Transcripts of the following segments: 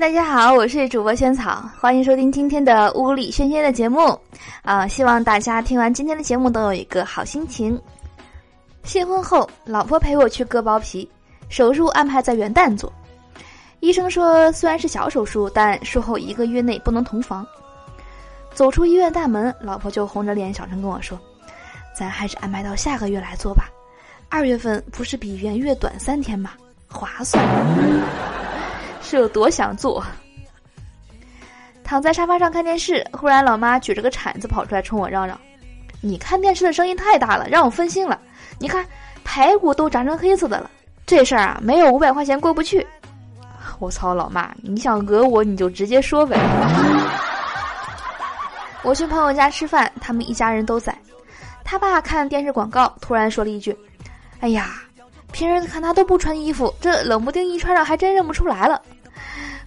大家好，我是主播萱草，欢迎收听今天的物理轩轩的节目。啊，希望大家听完今天的节目都有一个好心情。新婚后，老婆陪我去割包皮，手术安排在元旦做。医生说，虽然是小手术，但术后一个月内不能同房。走出医院大门，老婆就红着脸小声跟我说：“咱还是安排到下个月来做吧，二月份不是比元月短三天吗？划算。”是有多想做？躺在沙发上看电视，忽然老妈举着个铲子跑出来冲我嚷嚷：“你看电视的声音太大了，让我分心了。你看排骨都炸成黑色的了，这事儿啊，没有五百块钱过不去。”我操，老妈，你想讹我你就直接说呗。我去朋友家吃饭，他们一家人都在。他爸看电视广告，突然说了一句：“哎呀，平时看他都不穿衣服，这冷不丁一穿上，还真认不出来了。”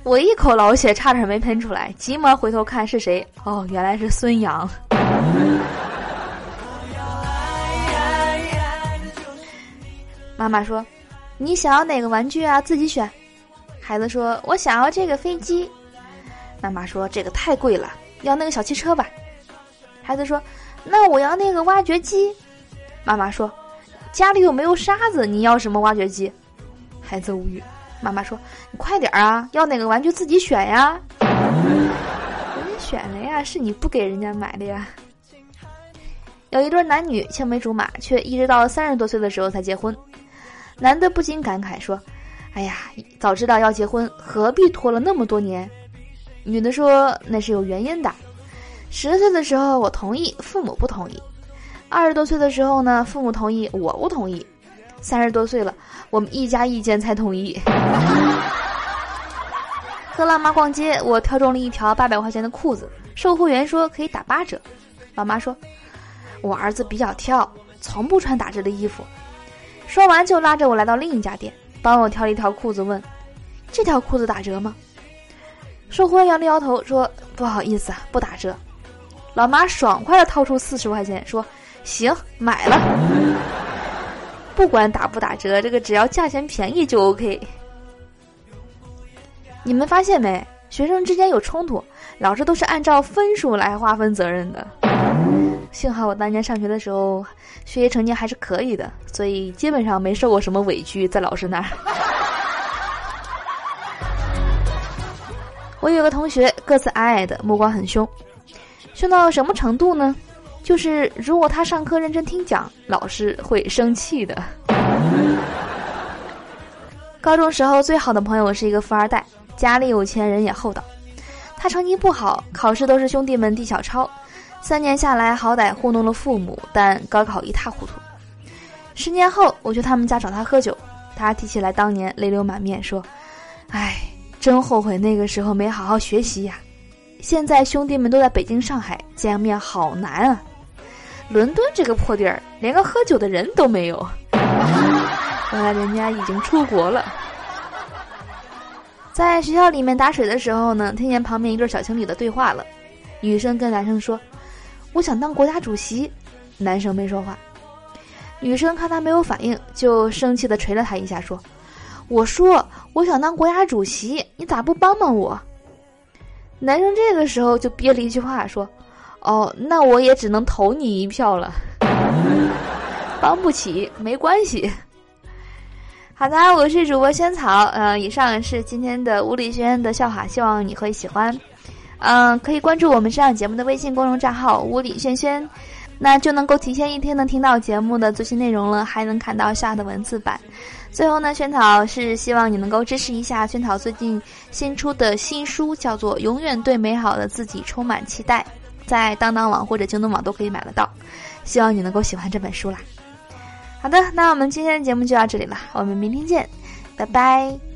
我一口老血差点没喷出来，急忙回头看是谁。哦，原来是孙杨。妈妈说：“你想要哪个玩具啊？自己选。”孩子说：“我想要这个飞机。”妈妈说：“这个太贵了，要那个小汽车吧。”孩子说：“那我要那个挖掘机。”妈妈说：“家里又没有沙子，你要什么挖掘机？”孩子无语。妈妈说：“你快点啊，要哪个玩具自己选呀。”人家选了呀，是你不给人家买的呀。有一对男女青梅竹马，却一直到三十多岁的时候才结婚。男的不禁感慨说：“哎呀，早知道要结婚，何必拖了那么多年？”女的说：“那是有原因的。十岁的时候我同意，父母不同意；二十多岁的时候呢，父母同意，我不同意。”三十多岁了，我们一家意见才统一。和老妈逛街，我挑中了一条八百块钱的裤子，售货员说可以打八折。老妈说：“我儿子比较挑，从不穿打折的衣服。”说完就拉着我来到另一家店，帮我挑了一条裤子，问：“这条裤子打折吗？”售货员摇了摇头说：“不好意思，不打折。”老妈爽快的掏出四十块钱说：“行，买了。”不管打不打折，这个只要价钱便宜就 OK。你们发现没？学生之间有冲突，老师都是按照分数来划分责任的。幸好我当年上学的时候，学习成绩还是可以的，所以基本上没受过什么委屈在老师那儿。我有个同学个子矮矮的，目光很凶，凶到什么程度呢？就是如果他上课认真听讲，老师会生气的。高中时候最好的朋友是一个富二代，家里有钱人也厚道。他成绩不好，考试都是兄弟们递小抄，三年下来好歹糊弄了父母，但高考一塌糊涂。十年后我去他们家找他喝酒，他提起来当年泪流满面说：“哎，真后悔那个时候没好好学习呀！现在兄弟们都在北京、上海，见面好难啊。”伦敦这个破地儿，连个喝酒的人都没有。原来人家已经出国了。在学校里面打水的时候呢，听见旁边一对小情侣的对话了。女生跟男生说：“我想当国家主席。”男生没说话。女生看他没有反应，就生气的捶了他一下，说：“我说我想当国家主席，你咋不帮帮我？”男生这个时候就憋了一句话说。哦，那我也只能投你一票了，帮不起，没关系。好的，我是主播萱草，呃，以上是今天的物理学院的笑话，希望你会喜欢。嗯，可以关注我们这档节目的微信公众账号“物理轩轩”，那就能够提前一天能听到节目的最新内容了，还能看到下的文字版。最后呢，萱草是希望你能够支持一下萱草最近新出的新书，叫做《永远对美好的自己充满期待》。在当当网或者京东网都可以买得到，希望你能够喜欢这本书啦。好的，那我们今天的节目就到这里了，我们明天见，拜拜。